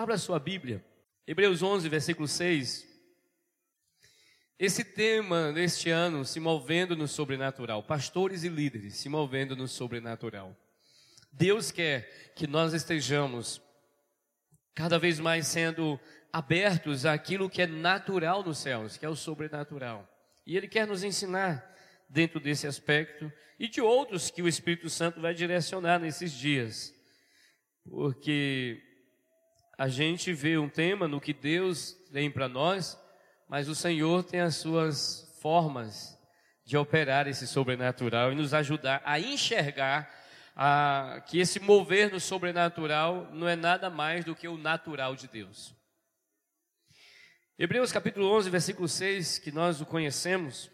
Abra sua Bíblia. Hebreus 11, versículo 6. Esse tema deste ano, se movendo no sobrenatural, pastores e líderes se movendo no sobrenatural. Deus quer que nós estejamos cada vez mais sendo abertos àquilo que é natural nos céus, que é o sobrenatural. E Ele quer nos ensinar dentro desse aspecto e de outros que o Espírito Santo vai direcionar nesses dias. Porque a gente vê um tema no que Deus tem para nós, mas o Senhor tem as suas formas de operar esse sobrenatural e nos ajudar a enxergar a, que esse mover no sobrenatural não é nada mais do que o natural de Deus. Hebreus capítulo 11, versículo 6, que nós o conhecemos.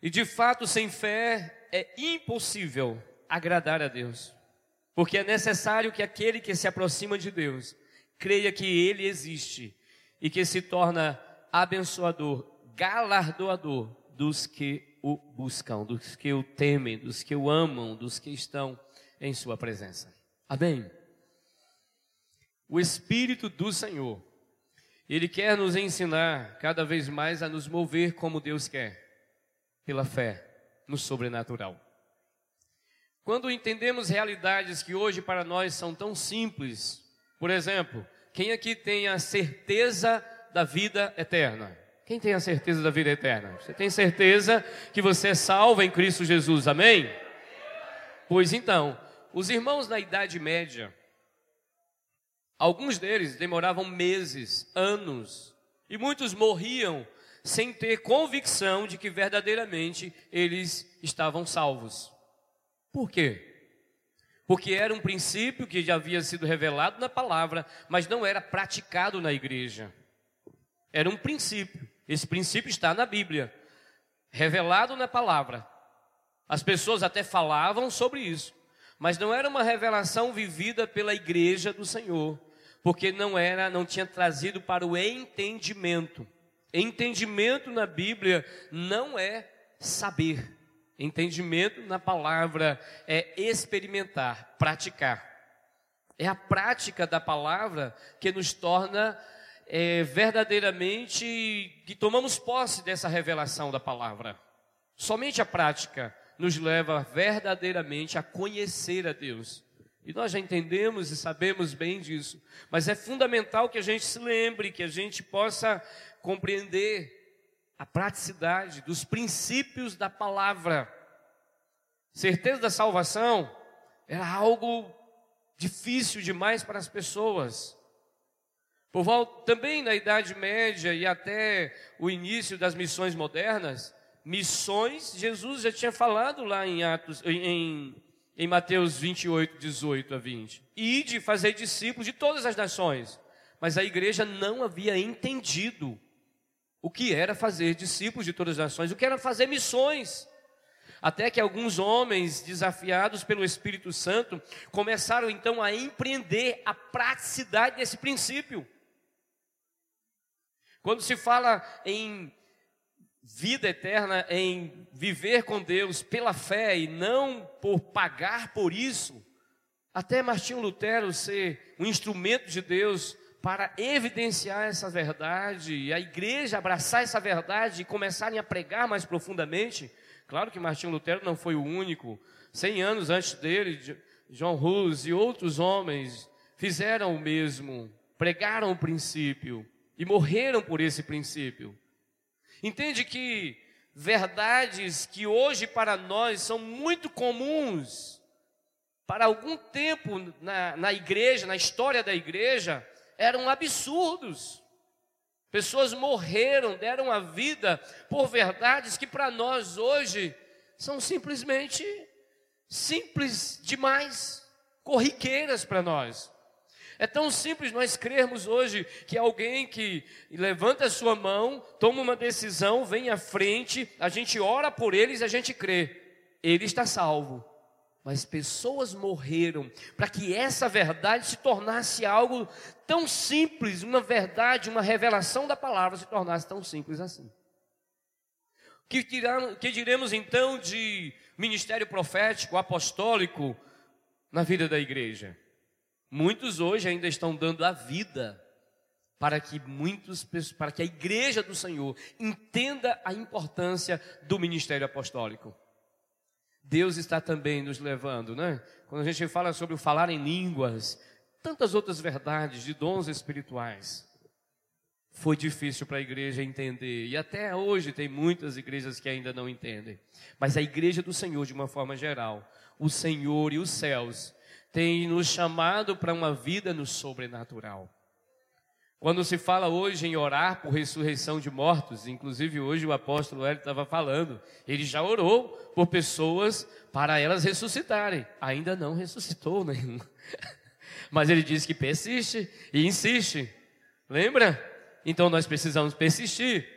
E de fato, sem fé é impossível agradar a Deus. Porque é necessário que aquele que se aproxima de Deus creia que Ele existe e que se torna abençoador, galardoador dos que o buscam, dos que o temem, dos que o amam, dos que estão em Sua presença. Amém? O Espírito do Senhor, Ele quer nos ensinar cada vez mais a nos mover como Deus quer, pela fé no sobrenatural. Quando entendemos realidades que hoje para nós são tão simples, por exemplo, quem aqui tem a certeza da vida eterna? Quem tem a certeza da vida eterna? Você tem certeza que você é salvo em Cristo Jesus, amém? Pois então, os irmãos na Idade Média, alguns deles demoravam meses, anos, e muitos morriam sem ter convicção de que verdadeiramente eles estavam salvos. Por quê? Porque era um princípio que já havia sido revelado na palavra, mas não era praticado na igreja. Era um princípio. Esse princípio está na Bíblia, revelado na palavra. As pessoas até falavam sobre isso, mas não era uma revelação vivida pela igreja do Senhor, porque não era, não tinha trazido para o entendimento. Entendimento na Bíblia não é saber. Entendimento na palavra é experimentar, praticar. É a prática da palavra que nos torna é, verdadeiramente que tomamos posse dessa revelação da palavra. Somente a prática nos leva verdadeiramente a conhecer a Deus. E nós já entendemos e sabemos bem disso, mas é fundamental que a gente se lembre, que a gente possa compreender a praticidade dos princípios da palavra. Certeza da salvação era algo difícil demais para as pessoas. Por volta, também na Idade Média e até o início das missões modernas, missões, Jesus já tinha falado lá em Atos, em, em Mateus 28, 18 a 20. E de fazer discípulos de todas as nações. Mas a igreja não havia entendido o que era fazer discípulos de todas as nações, o que era fazer missões. Até que alguns homens, desafiados pelo Espírito Santo, começaram então a empreender a praticidade desse princípio. Quando se fala em vida eterna, em viver com Deus pela fé e não por pagar por isso, até Martinho Lutero ser um instrumento de Deus para evidenciar essa verdade, e a igreja abraçar essa verdade e começarem a pregar mais profundamente. Claro que Martinho Lutero não foi o único. Cem anos antes dele, John Hus e outros homens fizeram o mesmo, pregaram o princípio e morreram por esse princípio. Entende que verdades que hoje para nós são muito comuns, para algum tempo na, na igreja, na história da igreja, eram absurdos. Pessoas morreram, deram a vida por verdades que para nós hoje são simplesmente simples demais, corriqueiras para nós. É tão simples nós crermos hoje que alguém que levanta a sua mão, toma uma decisão, vem à frente, a gente ora por eles e a gente crê. Ele está salvo. Mas pessoas morreram para que essa verdade se tornasse algo tão simples, uma verdade, uma revelação da palavra se tornasse tão simples assim. Que, que diremos então de ministério profético, apostólico na vida da igreja? Muitos hoje ainda estão dando a vida para que muitos, para que a igreja do Senhor entenda a importância do ministério apostólico. Deus está também nos levando, né? Quando a gente fala sobre o falar em línguas, tantas outras verdades de dons espirituais. Foi difícil para a igreja entender, e até hoje tem muitas igrejas que ainda não entendem. Mas a igreja do Senhor, de uma forma geral, o Senhor e os céus, tem nos chamado para uma vida no sobrenatural. Quando se fala hoje em orar por ressurreição de mortos, inclusive hoje o apóstolo Hélio estava falando, ele já orou por pessoas para elas ressuscitarem. Ainda não ressuscitou nenhum. Mas ele diz que persiste e insiste. Lembra? Então nós precisamos persistir.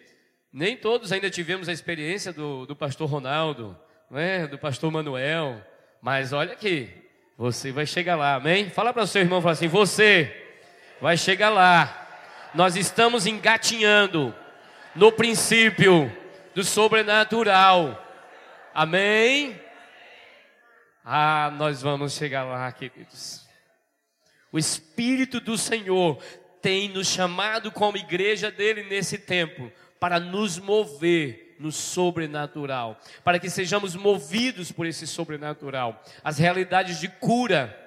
Nem todos ainda tivemos a experiência do, do pastor Ronaldo, né? do pastor Manuel. Mas olha aqui, você vai chegar lá, amém? Fala para o seu irmão, fala assim, você vai chegar lá nós estamos engatinhando no princípio do sobrenatural. Amém? Ah, nós vamos chegar lá, queridos. O Espírito do Senhor tem nos chamado como igreja dele nesse tempo para nos mover no sobrenatural, para que sejamos movidos por esse sobrenatural, as realidades de cura.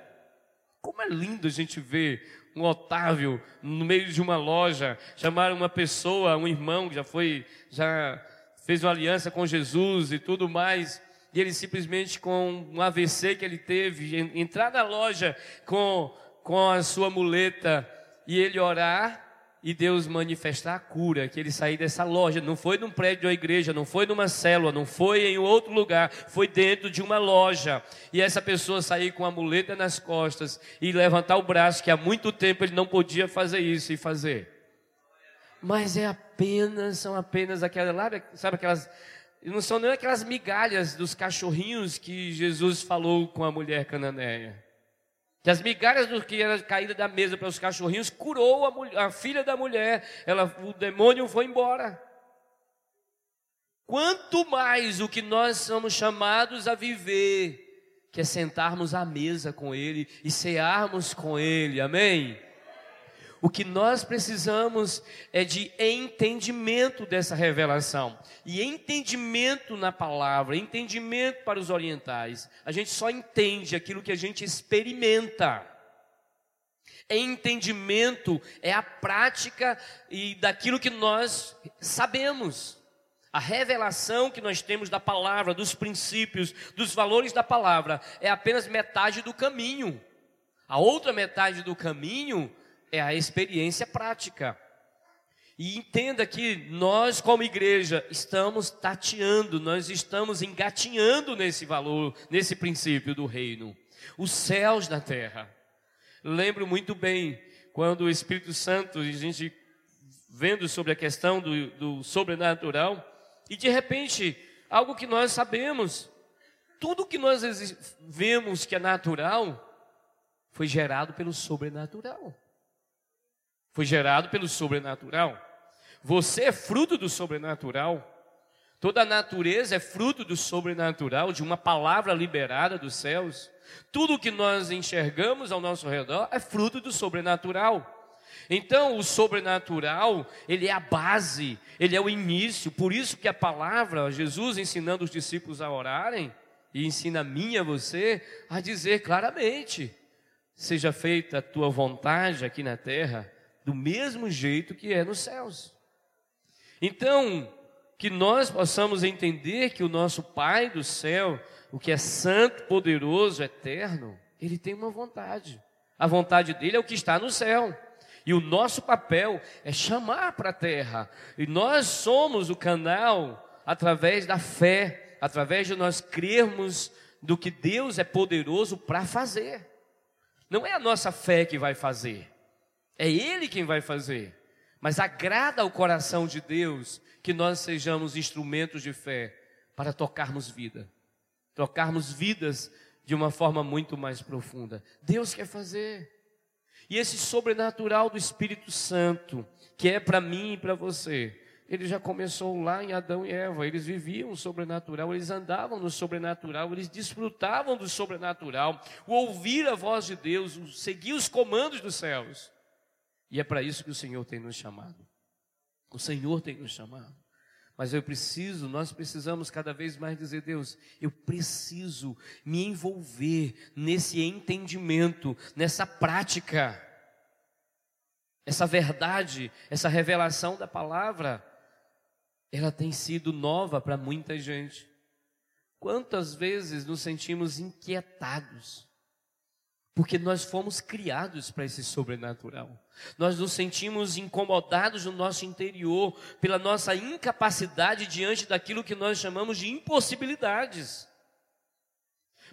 Como é lindo a gente ver um Otávio no meio de uma loja, chamaram uma pessoa, um irmão que já foi, já fez uma aliança com Jesus e tudo mais, e ele simplesmente com um AVC que ele teve, entrar na loja com, com a sua muleta e ele orar, e Deus manifestar a cura, que ele sair dessa loja, não foi num prédio da igreja, não foi numa célula, não foi em outro lugar, foi dentro de uma loja. E essa pessoa sair com a muleta nas costas e levantar o braço, que há muito tempo ele não podia fazer isso e fazer. Mas é apenas, são apenas aquelas, sabe aquelas, não são nem aquelas migalhas dos cachorrinhos que Jesus falou com a mulher cananeia. As migalhas do que era caída da mesa para os cachorrinhos curou a, mulher, a filha da mulher. Ela, o demônio foi embora. Quanto mais o que nós somos chamados a viver, que é sentarmos à mesa com Ele e cearmos com Ele, amém? O que nós precisamos é de entendimento dessa revelação. E entendimento na palavra, entendimento para os orientais. A gente só entende aquilo que a gente experimenta. Entendimento é a prática e daquilo que nós sabemos. A revelação que nós temos da palavra, dos princípios, dos valores da palavra, é apenas metade do caminho. A outra metade do caminho é a experiência prática. E entenda que nós, como igreja, estamos tateando, nós estamos engatinhando nesse valor, nesse princípio do reino. Os céus na terra. Lembro muito bem quando o Espírito Santo, a gente vendo sobre a questão do, do sobrenatural, e de repente, algo que nós sabemos, tudo que nós vemos que é natural, foi gerado pelo sobrenatural foi gerado pelo sobrenatural. Você é fruto do sobrenatural. Toda a natureza é fruto do sobrenatural, de uma palavra liberada dos céus. Tudo que nós enxergamos ao nosso redor é fruto do sobrenatural. Então, o sobrenatural, ele é a base, ele é o início. Por isso que a palavra, Jesus ensinando os discípulos a orarem, e ensina a mim e a você a dizer claramente: seja feita a tua vontade aqui na terra, do mesmo jeito que é nos céus. Então, que nós possamos entender que o nosso Pai do céu, o que é santo, poderoso, eterno, ele tem uma vontade. A vontade dele é o que está no céu. E o nosso papel é chamar para a terra. E nós somos o canal através da fé, através de nós crermos do que Deus é poderoso para fazer. Não é a nossa fé que vai fazer. É Ele quem vai fazer. Mas agrada ao coração de Deus que nós sejamos instrumentos de fé para tocarmos vida, tocarmos vidas de uma forma muito mais profunda. Deus quer fazer. E esse sobrenatural do Espírito Santo, que é para mim e para você, ele já começou lá em Adão e Eva. Eles viviam o sobrenatural, eles andavam no sobrenatural, eles desfrutavam do sobrenatural, o ouvir a voz de Deus, o seguir os comandos dos céus. E é para isso que o Senhor tem nos chamado. O Senhor tem nos chamado. Mas eu preciso, nós precisamos cada vez mais dizer, Deus, eu preciso me envolver nesse entendimento, nessa prática, essa verdade, essa revelação da palavra ela tem sido nova para muita gente. Quantas vezes nos sentimos inquietados? Porque nós fomos criados para esse sobrenatural. Nós nos sentimos incomodados no nosso interior pela nossa incapacidade diante daquilo que nós chamamos de impossibilidades.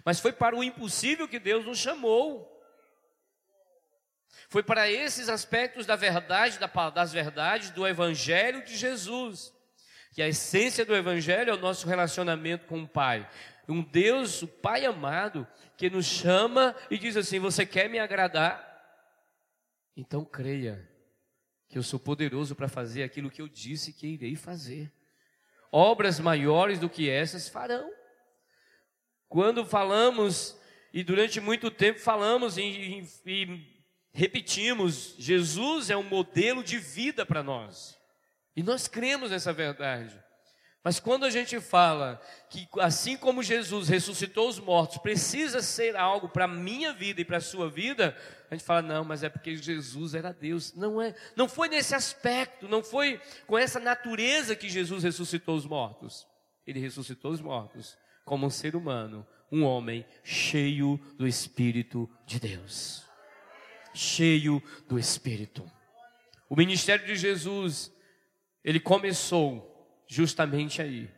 Mas foi para o impossível que Deus nos chamou. Foi para esses aspectos da verdade, das verdades do Evangelho de Jesus que a essência do Evangelho é o nosso relacionamento com o Pai. Um Deus, o Pai amado, que nos chama e diz assim: Você quer me agradar? Então creia que eu sou poderoso para fazer aquilo que eu disse que irei fazer. Obras maiores do que essas farão. Quando falamos, e durante muito tempo falamos e, e, repetimos, Jesus é um modelo de vida para nós. E nós cremos nessa verdade. Mas quando a gente fala que assim como Jesus ressuscitou os mortos, precisa ser algo para a minha vida e para a sua vida, a gente fala, não, mas é porque Jesus era Deus. Não é, não foi nesse aspecto, não foi com essa natureza que Jesus ressuscitou os mortos. Ele ressuscitou os mortos como um ser humano, um homem cheio do Espírito de Deus. Cheio do Espírito. O ministério de Jesus ele começou justamente aí,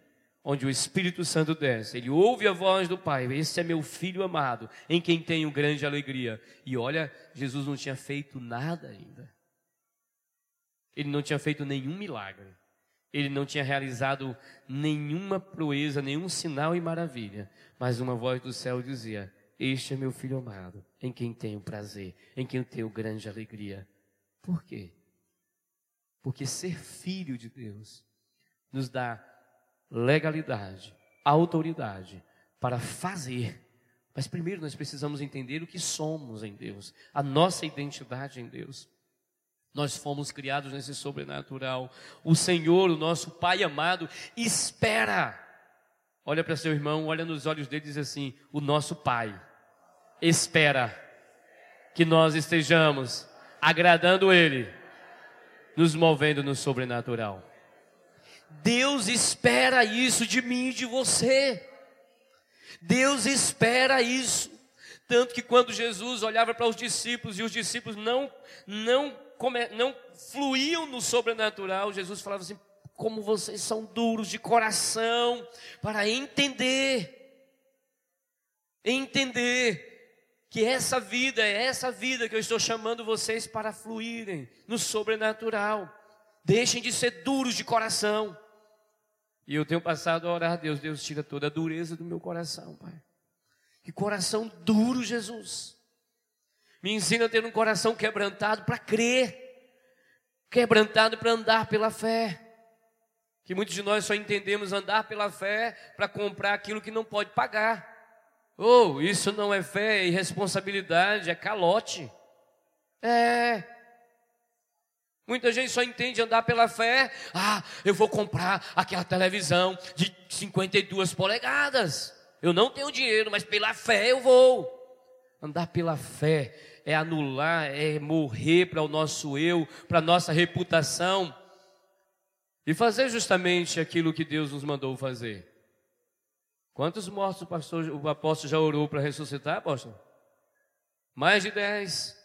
onde o Espírito Santo desce. Ele ouve a voz do Pai: Esse é meu filho amado, em quem tenho grande alegria. E olha, Jesus não tinha feito nada ainda. Ele não tinha feito nenhum milagre. Ele não tinha realizado nenhuma proeza, nenhum sinal e maravilha. Mas uma voz do céu dizia: Este é meu filho amado, em quem tenho prazer, em quem tenho grande alegria. Por quê? Porque ser filho de Deus nos dá legalidade, autoridade para fazer. Mas primeiro nós precisamos entender o que somos em Deus, a nossa identidade em Deus. Nós fomos criados nesse sobrenatural. O Senhor, o nosso Pai amado, espera. Olha para seu irmão, olha nos olhos dele e diz assim: O nosso Pai espera que nós estejamos agradando Ele nos movendo no sobrenatural. Deus espera isso de mim e de você. Deus espera isso. Tanto que quando Jesus olhava para os discípulos e os discípulos não, não, não fluíam no sobrenatural, Jesus falava assim: como vocês são duros de coração para entender. Entender que essa vida é essa vida que eu estou chamando vocês para fluírem no sobrenatural. Deixem de ser duros de coração. E eu tenho passado a orar a Deus, Deus tira toda a dureza do meu coração, Pai. Que coração duro, Jesus. Me ensina a ter um coração quebrantado para crer, quebrantado para andar pela fé. Que muitos de nós só entendemos andar pela fé para comprar aquilo que não pode pagar. Oh, isso não é fé, é irresponsabilidade, é calote. É. Muita gente só entende andar pela fé. Ah, eu vou comprar aquela televisão de 52 polegadas. Eu não tenho dinheiro, mas pela fé eu vou. Andar pela fé é anular, é morrer para o nosso eu, para a nossa reputação e fazer justamente aquilo que Deus nos mandou fazer. Quantos mortos o, pastor, o apóstolo já orou para ressuscitar, apóstolo? Mais de dez.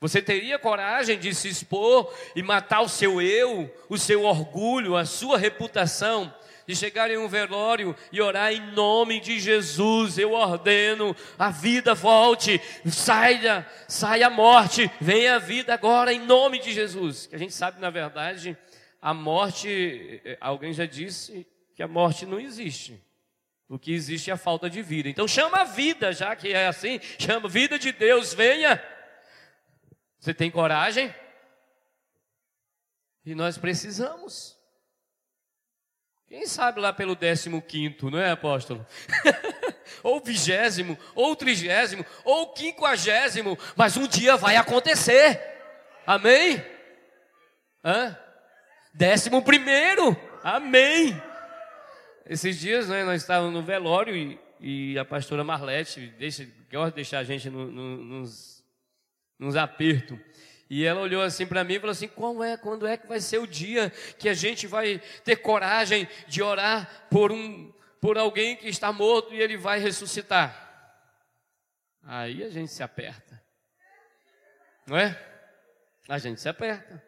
Você teria coragem de se expor e matar o seu eu, o seu orgulho, a sua reputação, de chegar em um velório e orar em nome de Jesus, eu ordeno, a vida volte, saia, saia a morte, venha a vida agora em nome de Jesus. Que a gente sabe, na verdade, a morte, eh, alguém já disse que a morte não existe. O que existe é a falta de vida. Então chama a vida, já que é assim, chama vida de Deus, venha. Você tem coragem? E nós precisamos. Quem sabe lá pelo décimo quinto, não é, apóstolo? ou vigésimo, ou trigésimo, ou quinquagésimo, mas um dia vai acontecer. Amém? Hã? Décimo primeiro. Amém. Esses dias né, nós estávamos no velório e, e a pastora Marlete deixa, gosta de deixar a gente no, no, nos, nos apertos. E ela olhou assim para mim e falou assim: Qual é, quando é que vai ser o dia que a gente vai ter coragem de orar por um, por alguém que está morto e ele vai ressuscitar? Aí a gente se aperta, não é? A gente se aperta.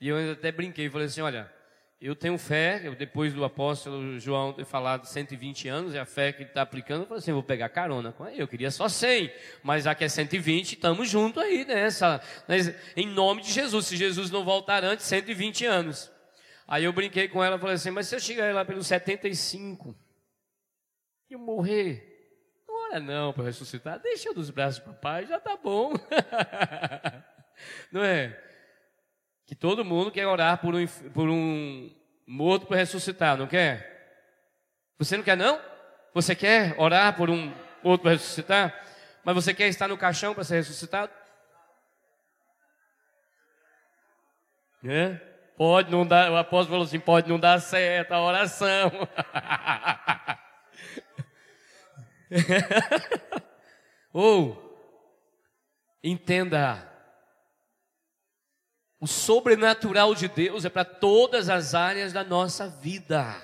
E eu até brinquei, falei assim: Olha, eu tenho fé, eu, depois do apóstolo João ter falado 120 anos, é a fé que ele está aplicando, eu falei assim, vou pegar carona com ele, eu queria só 100, mas que é 120, estamos juntos aí nessa, né, em nome de Jesus, se Jesus não voltar antes, 120 anos. Aí eu brinquei com ela, falei assim, mas se eu chegar lá pelos 75, e eu morrer, ora não para ressuscitar, deixa eu dos braços do papai, já está bom. não é? Que todo mundo quer orar por um, por um morto para ressuscitar, não quer? Você não quer não? Você quer orar por um morto para ressuscitar? Mas você quer estar no caixão para ser ressuscitado? É? Pode não dar, o apóstolo falou assim, pode não dar certo a oração. Ou, entenda, o sobrenatural de Deus é para todas as áreas da nossa vida.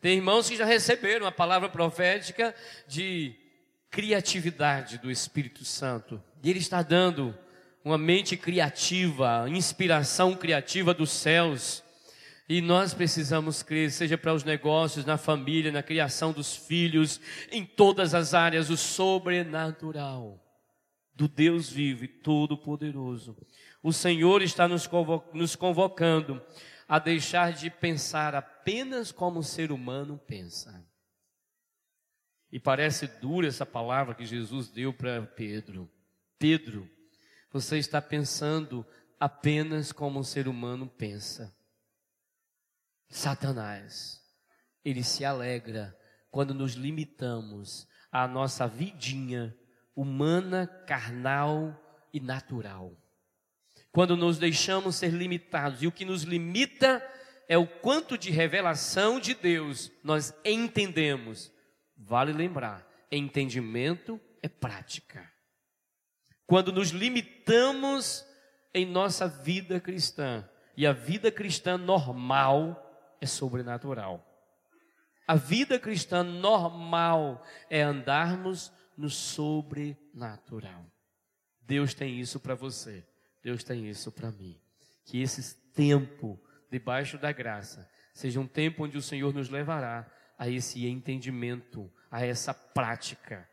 Tem irmãos que já receberam a palavra profética de criatividade do Espírito Santo. E Ele está dando uma mente criativa, inspiração criativa dos céus. E nós precisamos crer, seja para os negócios, na família, na criação dos filhos, em todas as áreas, o sobrenatural do Deus vivo e todo-poderoso o Senhor está nos convocando a deixar de pensar apenas como o ser humano pensa. E parece dura essa palavra que Jesus deu para Pedro. Pedro, você está pensando apenas como o ser humano pensa. Satanás, ele se alegra quando nos limitamos à nossa vidinha humana, carnal e natural quando nos deixamos ser limitados. E o que nos limita é o quanto de revelação de Deus nós entendemos. Vale lembrar, entendimento é prática. Quando nos limitamos em nossa vida cristã, e a vida cristã normal é sobrenatural. A vida cristã normal é andarmos no sobrenatural. Deus tem isso para você. Deus tem isso para mim. Que esse tempo debaixo da graça seja um tempo onde o Senhor nos levará a esse entendimento, a essa prática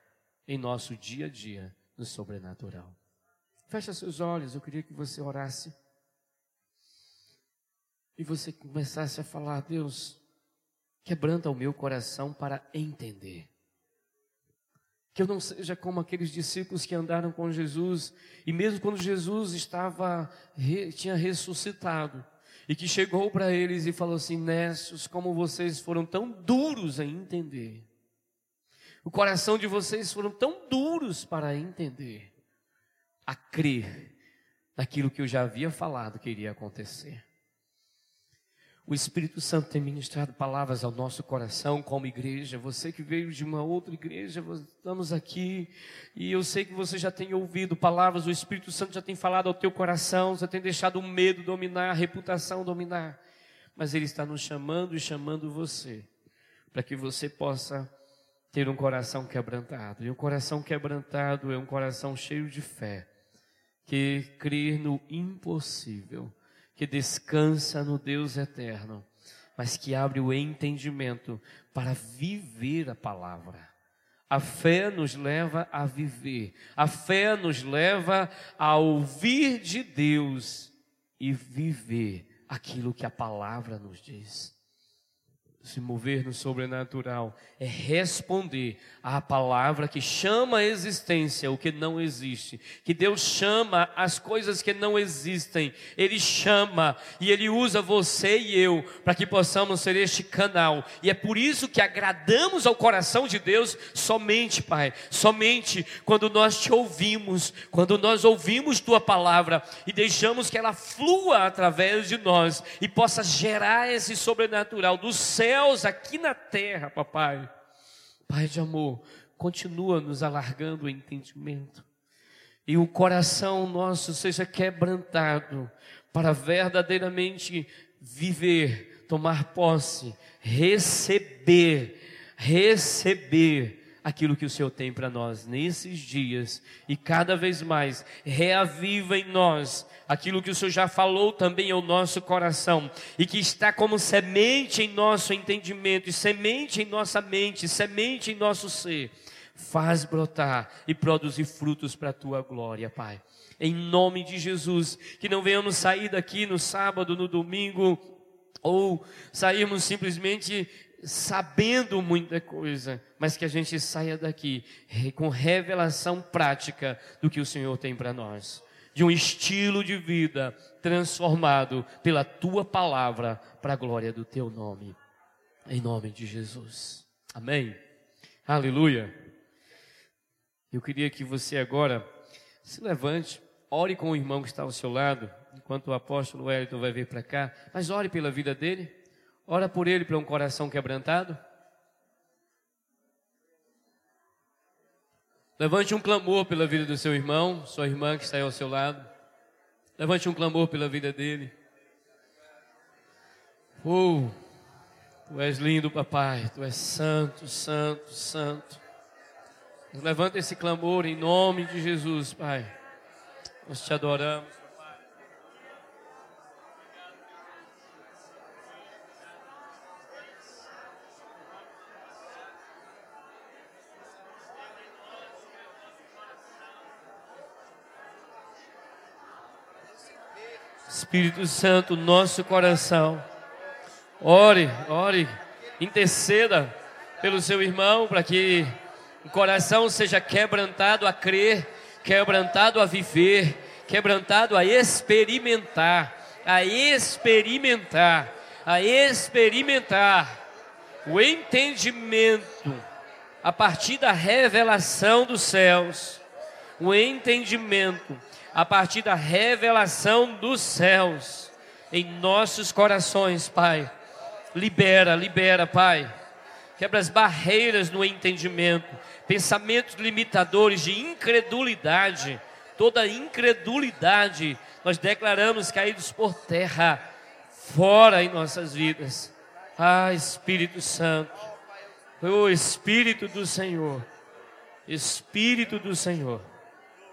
em nosso dia a dia no sobrenatural. Feche seus olhos, eu queria que você orasse e você começasse a falar: Deus, quebranta o meu coração para entender. Que eu não seja como aqueles discípulos que andaram com Jesus e mesmo quando Jesus estava tinha ressuscitado e que chegou para eles e falou assim: "Nessos, como vocês foram tão duros em entender. O coração de vocês foram tão duros para entender, a crer naquilo que eu já havia falado que iria acontecer. O Espírito Santo tem ministrado palavras ao nosso coração como igreja. Você que veio de uma outra igreja, estamos aqui e eu sei que você já tem ouvido palavras. O Espírito Santo já tem falado ao teu coração. Você tem deixado o medo dominar, a reputação dominar. Mas Ele está nos chamando e chamando você para que você possa ter um coração quebrantado. E um coração quebrantado é um coração cheio de fé, que crer no impossível que descansa no Deus eterno, mas que abre o entendimento para viver a palavra. A fé nos leva a viver, a fé nos leva a ouvir de Deus e viver aquilo que a palavra nos diz. Se mover no sobrenatural é responder à palavra que chama a existência o que não existe, que Deus chama as coisas que não existem, Ele chama e Ele usa você e eu para que possamos ser este canal, e é por isso que agradamos ao coração de Deus somente, Pai, somente quando nós te ouvimos, quando nós ouvimos Tua palavra e deixamos que ela flua através de nós e possa gerar esse sobrenatural do céu céus, aqui na terra, papai. Pai de amor, continua nos alargando o entendimento. E o coração nosso seja quebrantado para verdadeiramente viver, tomar posse, receber, receber aquilo que o Senhor tem para nós nesses dias e cada vez mais reaviva em nós aquilo que o Senhor já falou também ao nosso coração e que está como semente em nosso entendimento, e semente em nossa mente, semente em nosso ser. Faz brotar e produzir frutos para a tua glória, Pai. Em nome de Jesus, que não venhamos sair daqui no sábado, no domingo, ou sairmos simplesmente sabendo muita coisa, mas que a gente saia daqui com revelação prática do que o Senhor tem para nós, de um estilo de vida transformado pela tua palavra para a glória do teu nome, em nome de Jesus. Amém. Aleluia. Eu queria que você agora se levante, ore com o irmão que está ao seu lado, enquanto o apóstolo Wellington vai vir para cá, mas ore pela vida dele. Ora por ele para um coração quebrantado. Levante um clamor pela vida do seu irmão, sua irmã que está aí ao seu lado. Levante um clamor pela vida dele. Oh, tu és lindo, papai. Tu és santo, santo, santo. Levanta esse clamor em nome de Jesus, Pai. Nós te adoramos. Espírito Santo, nosso coração. Ore, ore, interceda pelo seu irmão para que o coração seja quebrantado a crer, quebrantado a viver, quebrantado a experimentar, a experimentar, a experimentar o entendimento a partir da revelação dos céus, o entendimento a partir da revelação dos céus em nossos corações, Pai. Libera, libera, Pai. Quebra as barreiras no entendimento, pensamentos limitadores de incredulidade, toda incredulidade nós declaramos caídos por terra, fora em nossas vidas. Ah, Espírito Santo, o Espírito do Senhor, Espírito do Senhor,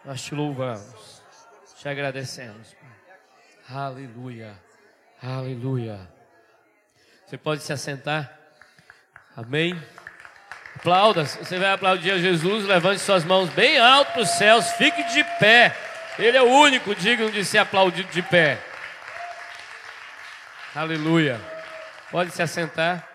nós te louvamos. Te agradecemos. Aleluia. Aleluia. Você pode se assentar. Amém. Aplauda. Você vai aplaudir a Jesus. Levante suas mãos bem alto para os céus. Fique de pé. Ele é o único digno de ser aplaudido de pé. Aleluia. Pode se assentar.